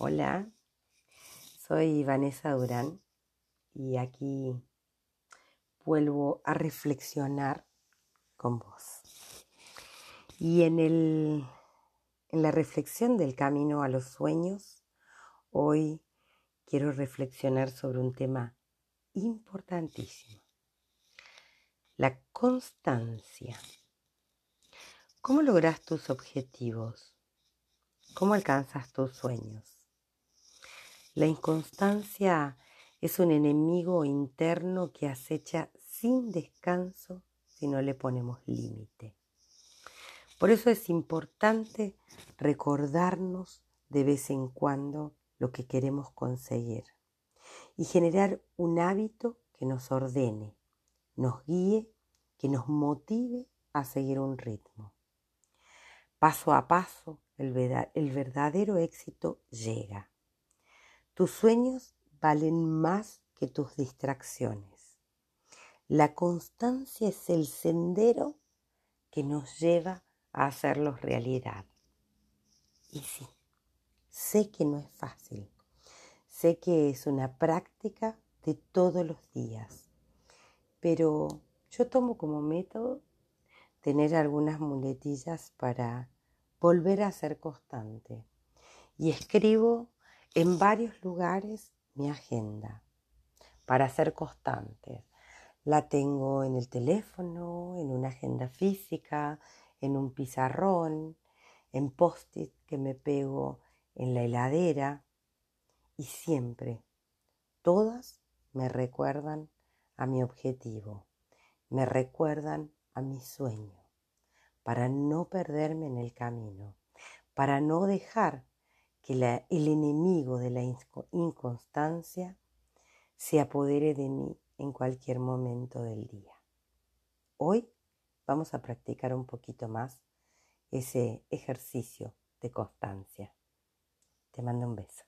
Hola, soy Vanessa Durán y aquí vuelvo a reflexionar con vos. Y en, el, en la reflexión del camino a los sueños, hoy quiero reflexionar sobre un tema importantísimo, la constancia. ¿Cómo logras tus objetivos? ¿Cómo alcanzas tus sueños? La inconstancia es un enemigo interno que acecha sin descanso si no le ponemos límite. Por eso es importante recordarnos de vez en cuando lo que queremos conseguir y generar un hábito que nos ordene, nos guíe, que nos motive a seguir un ritmo. Paso a paso, el verdadero éxito llega. Tus sueños valen más que tus distracciones. La constancia es el sendero que nos lleva a hacerlos realidad. Y sí, sé que no es fácil. Sé que es una práctica de todos los días. Pero yo tomo como método tener algunas muletillas para volver a ser constante. Y escribo en varios lugares mi agenda para ser constante. La tengo en el teléfono, en una agenda física, en un pizarrón, en post-it que me pego en la heladera y siempre, todas me recuerdan a mi objetivo, me recuerdan a mi sueño, para no perderme en el camino, para no dejar que el enemigo de la inconstancia se apodere de mí en cualquier momento del día. Hoy vamos a practicar un poquito más ese ejercicio de constancia. Te mando un beso.